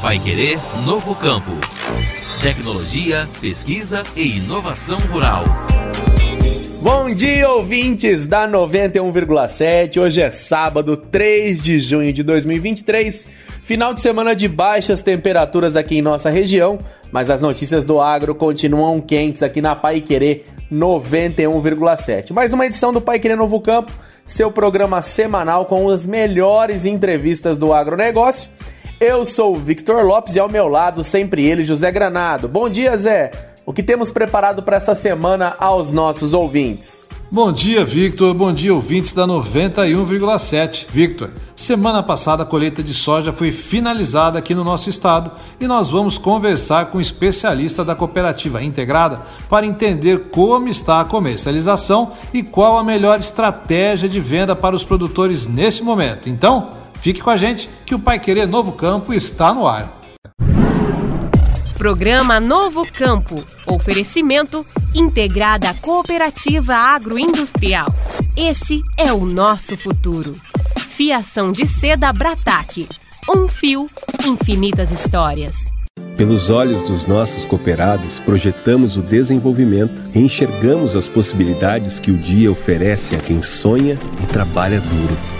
Vai Querer Novo Campo. Tecnologia, pesquisa e inovação rural. Bom dia, ouvintes da 91,7. Hoje é sábado, 3 de junho de 2023. Final de semana de baixas temperaturas aqui em nossa região, mas as notícias do agro continuam quentes aqui na Pai Querer 91,7. Mais uma edição do Pai Querer Novo Campo, seu programa semanal com as melhores entrevistas do agronegócio. Eu sou o Victor Lopes e ao meu lado sempre ele, José Granado. Bom dia, Zé. O que temos preparado para essa semana aos nossos ouvintes? Bom dia, Victor. Bom dia, ouvintes da 91,7. Victor, semana passada a colheita de soja foi finalizada aqui no nosso estado e nós vamos conversar com um especialista da cooperativa integrada para entender como está a comercialização e qual a melhor estratégia de venda para os produtores nesse momento. Então, Fique com a gente que o Pai Querer Novo Campo está no ar. Programa Novo Campo. Oferecimento integrada cooperativa agroindustrial. Esse é o nosso futuro. Fiação de seda Brataque. Um fio, infinitas histórias. Pelos olhos dos nossos cooperados, projetamos o desenvolvimento e enxergamos as possibilidades que o dia oferece a quem sonha e trabalha duro.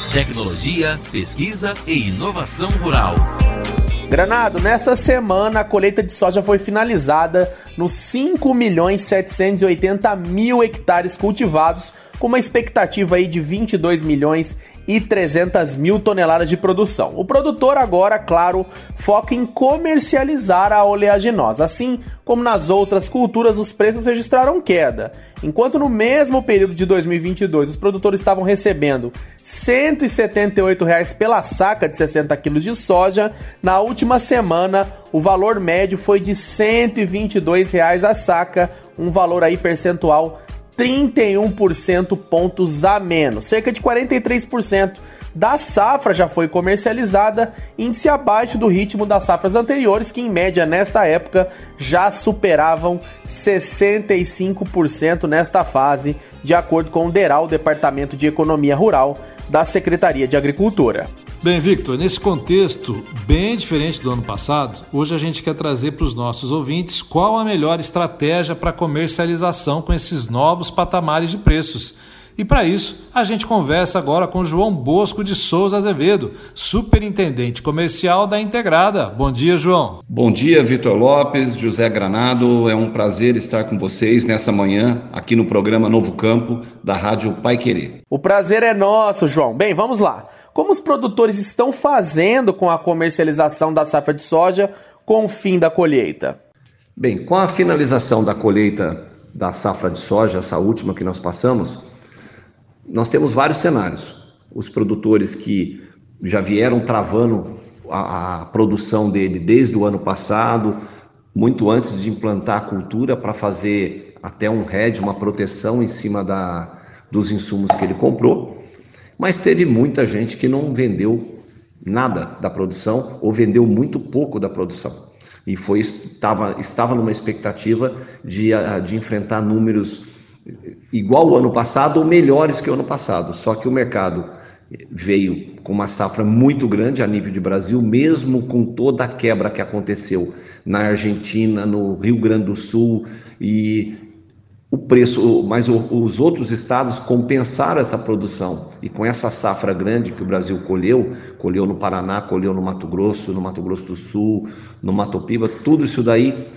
tecnologia, pesquisa e inovação rural. Granado, nesta semana a colheita de soja foi finalizada nos 5 milhões 780 mil hectares cultivados, com uma expectativa aí de 22 milhões e 300 mil toneladas de produção. O produtor agora, claro, foca em comercializar a oleaginosa. Assim como nas outras culturas, os preços registraram queda. Enquanto no mesmo período de 2022 os produtores estavam recebendo 178 reais pela saca de 60 quilos de soja, na última semana o valor médio foi de R$ 122 reais a saca, um valor aí percentual 31% pontos a menos. Cerca de 43% da safra já foi comercializada, índice abaixo do ritmo das safras anteriores, que em média nesta época já superavam 65% nesta fase, de acordo com o DERAL, Departamento de Economia Rural da Secretaria de Agricultura. Bem, Victor, nesse contexto bem diferente do ano passado, hoje a gente quer trazer para os nossos ouvintes qual a melhor estratégia para comercialização com esses novos patamares de preços. E para isso, a gente conversa agora com João Bosco de Souza Azevedo, superintendente comercial da Integrada. Bom dia, João. Bom dia, Vitor Lopes, José Granado. É um prazer estar com vocês nessa manhã aqui no programa Novo Campo da Rádio Pai Querer. O prazer é nosso, João. Bem, vamos lá. Como os produtores estão fazendo com a comercialização da safra de soja com o fim da colheita? Bem, com a finalização da colheita da safra de soja, essa última que nós passamos, nós temos vários cenários. Os produtores que já vieram travando a, a produção dele desde o ano passado, muito antes de implantar a cultura para fazer até um hedge, uma proteção em cima da, dos insumos que ele comprou. Mas teve muita gente que não vendeu nada da produção ou vendeu muito pouco da produção e foi estava, estava numa expectativa de, de enfrentar números igual o ano passado ou melhores que o ano passado. Só que o mercado veio com uma safra muito grande a nível de Brasil, mesmo com toda a quebra que aconteceu na Argentina, no Rio Grande do Sul e o preço, mas os outros estados compensaram essa produção e com essa safra grande que o Brasil colheu, colheu no Paraná, colheu no Mato Grosso, no Mato Grosso do Sul, no Mato Piba, tudo isso daí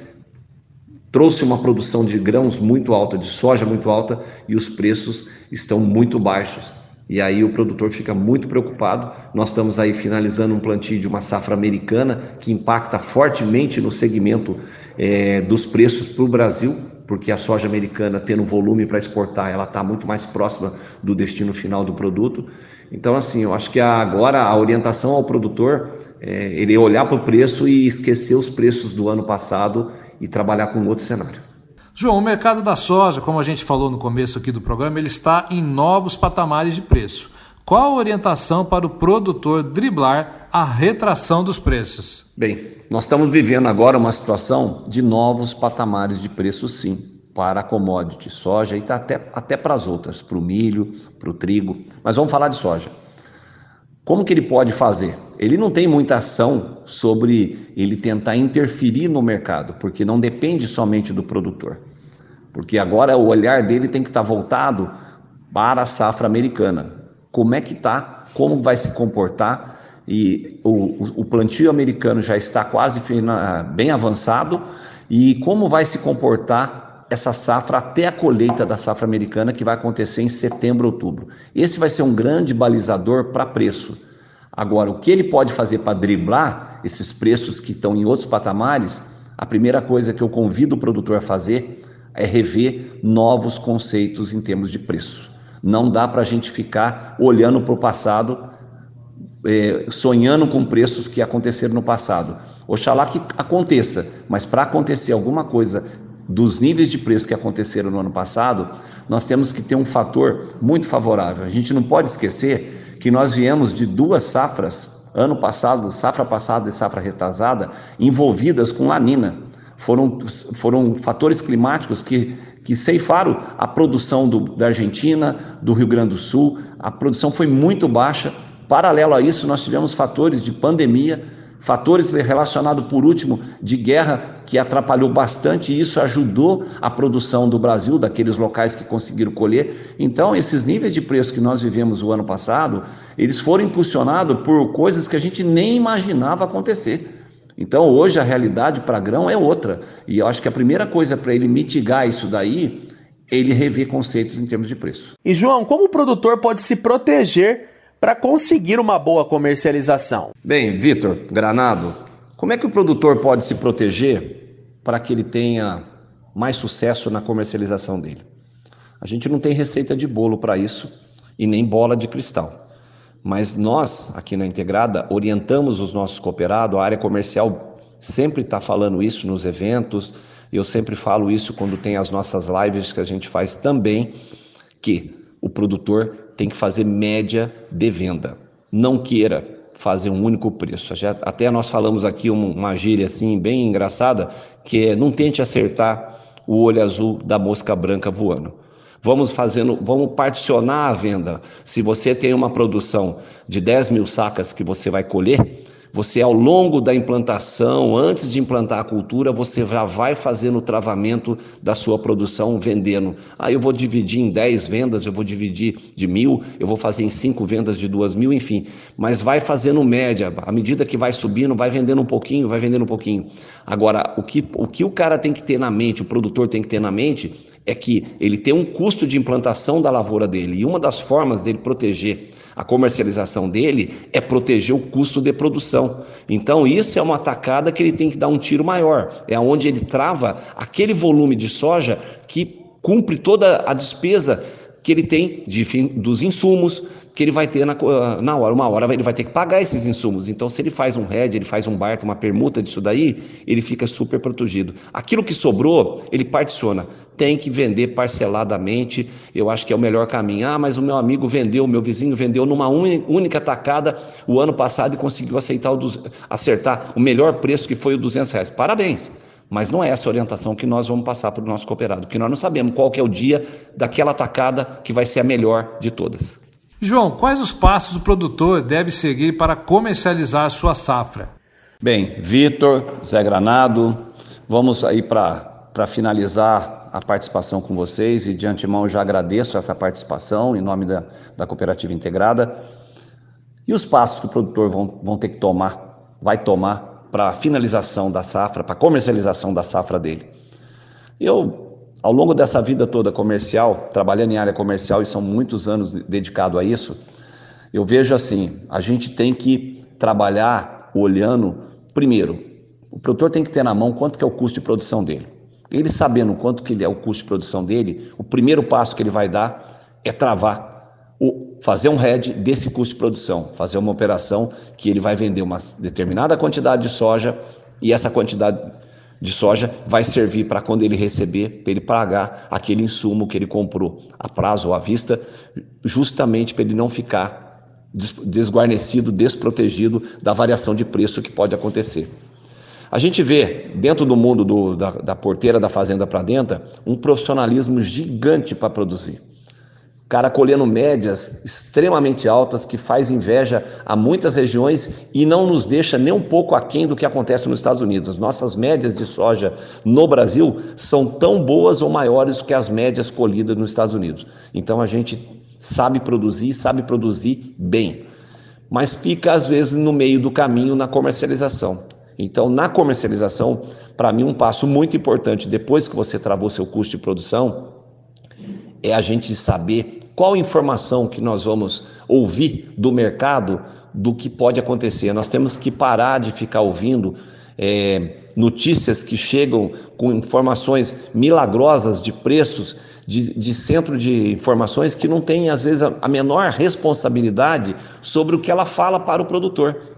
trouxe uma produção de grãos muito alta, de soja muito alta, e os preços estão muito baixos. E aí o produtor fica muito preocupado. Nós estamos aí finalizando um plantio de uma safra americana que impacta fortemente no segmento é, dos preços para o Brasil, porque a soja americana tendo volume para exportar, ela está muito mais próxima do destino final do produto. Então, assim, eu acho que agora a orientação ao produtor é ele olhar para o preço e esquecer os preços do ano passado e trabalhar com outro cenário. João, o mercado da soja, como a gente falou no começo aqui do programa, ele está em novos patamares de preço. Qual a orientação para o produtor driblar a retração dos preços? Bem, nós estamos vivendo agora uma situação de novos patamares de preço, sim, para a commodity soja e tá até, até para as outras, para o milho, para o trigo. Mas vamos falar de soja. Como que ele pode fazer? Ele não tem muita ação sobre ele tentar interferir no mercado, porque não depende somente do produtor. Porque agora o olhar dele tem que estar voltado para a safra americana. Como é que está? Como vai se comportar? E o, o plantio americano já está quase bem avançado. E como vai se comportar essa safra até a colheita da safra americana, que vai acontecer em setembro, outubro. Esse vai ser um grande balizador para preço. Agora, o que ele pode fazer para driblar esses preços que estão em outros patamares? A primeira coisa que eu convido o produtor a fazer é rever novos conceitos em termos de preço. Não dá para a gente ficar olhando para o passado, é, sonhando com preços que aconteceram no passado. Oxalá que aconteça, mas para acontecer alguma coisa dos níveis de preço que aconteceram no ano passado, nós temos que ter um fator muito favorável. A gente não pode esquecer que nós viemos de duas safras, ano passado, safra passada e safra retrasada, envolvidas com lanina. Foram, foram fatores climáticos que, que ceifaram a produção do, da Argentina, do Rio Grande do Sul. A produção foi muito baixa. Paralelo a isso, nós tivemos fatores de pandemia, Fatores relacionados, por último, de guerra, que atrapalhou bastante e isso ajudou a produção do Brasil, daqueles locais que conseguiram colher. Então, esses níveis de preço que nós vivemos o ano passado, eles foram impulsionados por coisas que a gente nem imaginava acontecer. Então, hoje a realidade para grão é outra. E eu acho que a primeira coisa para ele mitigar isso daí, ele rever conceitos em termos de preço. E João, como o produtor pode se proteger para conseguir uma boa comercialização? Bem, Vitor Granado, como é que o produtor pode se proteger para que ele tenha mais sucesso na comercialização dele? A gente não tem receita de bolo para isso e nem bola de cristal. Mas nós, aqui na Integrada, orientamos os nossos cooperados, a área comercial sempre está falando isso nos eventos, eu sempre falo isso quando tem as nossas lives que a gente faz também, que o produtor tem que fazer média de venda. Não queira fazer um único preço. Até nós falamos aqui uma gíria assim bem engraçada, que é não tente acertar o olho azul da mosca branca voando. Vamos fazendo, vamos particionar a venda. Se você tem uma produção de 10 mil sacas que você vai colher, você, ao longo da implantação, antes de implantar a cultura, você já vai fazendo o travamento da sua produção, vendendo. Ah, eu vou dividir em 10 vendas, eu vou dividir de mil, eu vou fazer em 5 vendas de 2 mil, enfim. Mas vai fazendo média. À medida que vai subindo, vai vendendo um pouquinho, vai vendendo um pouquinho. Agora, o que o, que o cara tem que ter na mente, o produtor tem que ter na mente, é que ele tem um custo de implantação da lavoura dele. E uma das formas dele proteger a comercialização dele é proteger o custo de produção. Então, isso é uma atacada que ele tem que dar um tiro maior. É onde ele trava aquele volume de soja que cumpre toda a despesa que ele tem de, dos insumos, que ele vai ter na, na hora. Uma hora ele vai ter que pagar esses insumos. Então, se ele faz um RED, ele faz um barco, uma permuta disso daí, ele fica super protegido. Aquilo que sobrou, ele particiona. Tem que vender parceladamente, eu acho que é o melhor caminho. Ah, mas o meu amigo vendeu, o meu vizinho vendeu numa única tacada o ano passado e conseguiu aceitar o, acertar o melhor preço que foi o 200 reais. Parabéns! Mas não é essa orientação que nós vamos passar para o nosso cooperado, porque nós não sabemos qual que é o dia daquela tacada que vai ser a melhor de todas. João, quais os passos o produtor deve seguir para comercializar a sua safra? Bem, Vitor, Zé Granado, vamos aí para finalizar a participação com vocês e de antemão já agradeço essa participação em nome da, da cooperativa integrada. E os passos que o produtor vão, vão ter que tomar, vai tomar para a finalização da safra, para a comercialização da safra dele. Eu, ao longo dessa vida toda comercial, trabalhando em área comercial e são muitos anos dedicado a isso, eu vejo assim, a gente tem que trabalhar olhando, primeiro, o produtor tem que ter na mão quanto que é o custo de produção dele. Ele sabendo quanto que é o custo de produção dele, o primeiro passo que ele vai dar é travar, fazer um head desse custo de produção, fazer uma operação que ele vai vender uma determinada quantidade de soja e essa quantidade de soja vai servir para quando ele receber, para ele pagar aquele insumo que ele comprou a prazo ou à vista, justamente para ele não ficar desguarnecido, desprotegido da variação de preço que pode acontecer. A gente vê, dentro do mundo do, da, da porteira da fazenda para dentro, um profissionalismo gigante para produzir. O cara colhendo médias extremamente altas que faz inveja a muitas regiões e não nos deixa nem um pouco aquém do que acontece nos Estados Unidos. Nossas médias de soja no Brasil são tão boas ou maiores que as médias colhidas nos Estados Unidos. Então a gente sabe produzir, sabe produzir bem, mas fica às vezes no meio do caminho na comercialização. Então, na comercialização, para mim, um passo muito importante depois que você travou seu custo de produção é a gente saber qual informação que nós vamos ouvir do mercado do que pode acontecer. Nós temos que parar de ficar ouvindo é, notícias que chegam com informações milagrosas de preços de, de centro de informações que não tem, às vezes, a, menor responsabilidade sobre o que ela fala para o produtor.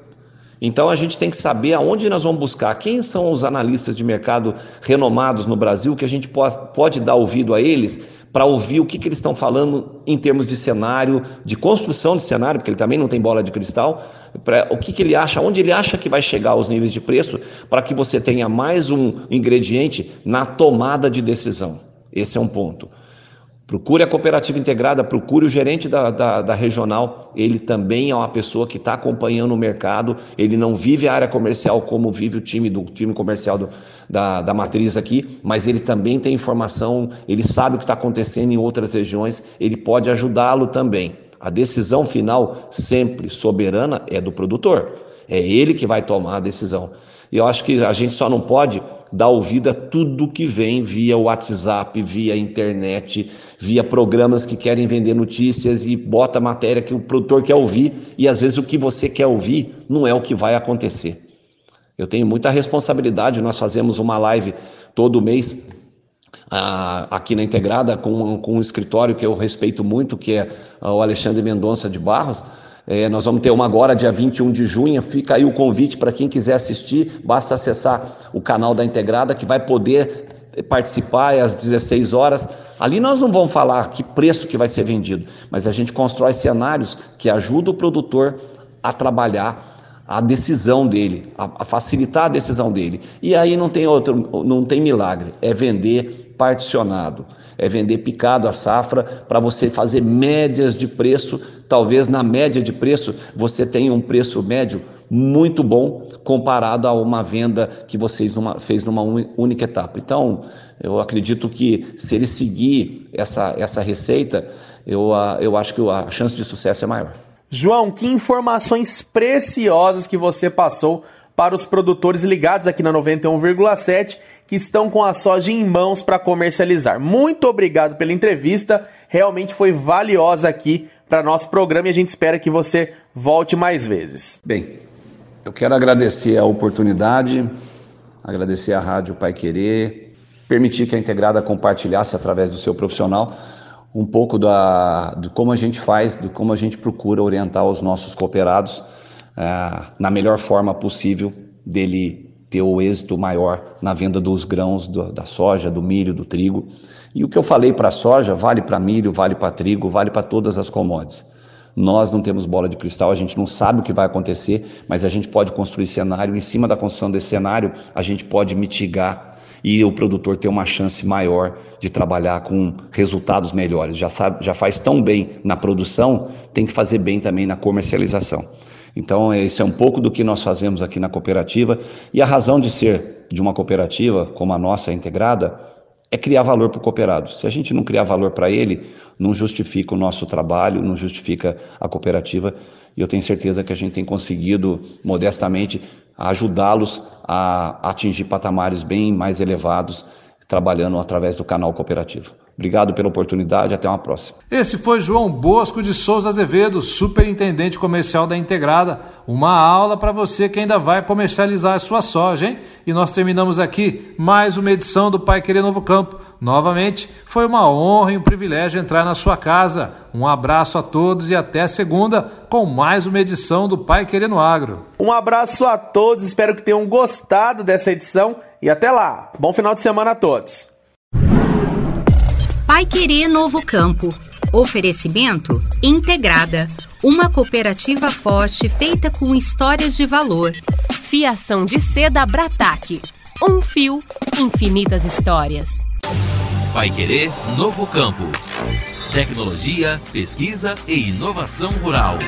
Então a gente tem que saber aonde nós vamos buscar, quem são os analistas de mercado renomados no Brasil, que a gente pode dar ouvido a eles para ouvir o que, que eles estão falando em termos de cenário, de construção de cenário, porque ele também não tem bola de cristal, pra, o que, que ele acha, onde ele acha que vai chegar os níveis de preço, para que você tenha mais um ingrediente na tomada de decisão. Esse é um ponto. Procure a cooperativa integrada, procure o gerente da, da, da regional. Ele também é uma pessoa que está acompanhando o mercado. Ele não vive a área comercial como vive o time do time comercial do, da, da matriz aqui, mas ele também tem informação, ele sabe o que está acontecendo em outras regiões, ele pode ajudá-lo também. A decisão final, sempre soberana, é do produtor. É ele que vai tomar a decisão. E eu acho que a gente só não pode dar ouvido a tudo que vem via WhatsApp, via internet, via programas que querem vender notícias e bota matéria que o produtor quer ouvir e às vezes o que você quer ouvir não é o que vai acontecer. Eu tenho muita responsabilidade, nós fazemos uma live todo mês ah, aqui na Integrada com, com um escritório que eu respeito muito, que é o Alexandre Mendonça de Barros, é, nós vamos ter uma agora, dia 21 de junho. Fica aí o convite para quem quiser assistir. Basta acessar o canal da Integrada, que vai poder participar é às 16 horas. Ali nós não vamos falar que preço que vai ser vendido, mas a gente constrói cenários que ajudam o produtor a trabalhar a decisão dele, a, a, facilitar a decisão dele. E aí não tem outro, não tem milagre, é vender particionado, é vender picado a safra para você fazer médias de preço. Talvez na média de preço você tenha um preço médio muito bom comparado a uma venda que vocês numa, fez numa única etapa. Então, eu acredito que se ele seguir essa, essa receita, eu, eu acho que a chance de sucesso é maior. João, que informações preciosas que você passou para os produtores ligados aqui na 91,7 que estão com a soja em mãos para comercializar. Muito obrigado pela entrevista, realmente foi valiosa aqui para nosso programa e a gente espera que você volte mais vezes. Bem, eu quero agradecer a oportunidade, agradecer à Rádio Pai Querer, permitir que a Integrada compartilhasse através do seu profissional um pouco da, de como a gente faz, de como a gente procura orientar os nossos cooperados é, na melhor forma possível dele ter o êxito maior na venda dos grãos, do, da soja, do milho, do trigo. E o que eu falei para soja vale para milho, vale para trigo, vale para todas as commodities. Nós não temos bola de cristal, a gente não sabe o que vai acontecer, mas a gente pode construir cenário. Em cima da construção desse cenário, a gente pode mitigar e o produtor ter uma chance maior de trabalhar com resultados melhores. Já, sabe, já faz tão bem na produção, tem que fazer bem também na comercialização. Então, esse é um pouco do que nós fazemos aqui na cooperativa. E a razão de ser de uma cooperativa como a nossa integrada é criar valor para o cooperado. Se a gente não criar valor para ele, não justifica o nosso trabalho, não justifica a cooperativa. E eu tenho certeza que a gente tem conseguido, modestamente, ajudá-los a atingir patamares bem mais elevados, trabalhando através do canal cooperativo. Obrigado pela oportunidade, até uma próxima. Esse foi João Bosco de Souza Azevedo, superintendente comercial da Integrada. Uma aula para você que ainda vai comercializar a sua soja, hein? E nós terminamos aqui mais uma edição do Pai Querer Novo Campo. Novamente, foi uma honra e um privilégio entrar na sua casa. Um abraço a todos e até segunda com mais uma edição do Pai Querer no Agro. Um abraço a todos, espero que tenham gostado dessa edição e até lá. Bom final de semana a todos. Pai Querer Novo Campo. Oferecimento Integrada, uma cooperativa forte feita com histórias de valor. Fiação de seda Brataque. Um fio, infinitas histórias. Pai Querer Novo Campo. Tecnologia, pesquisa e inovação rural.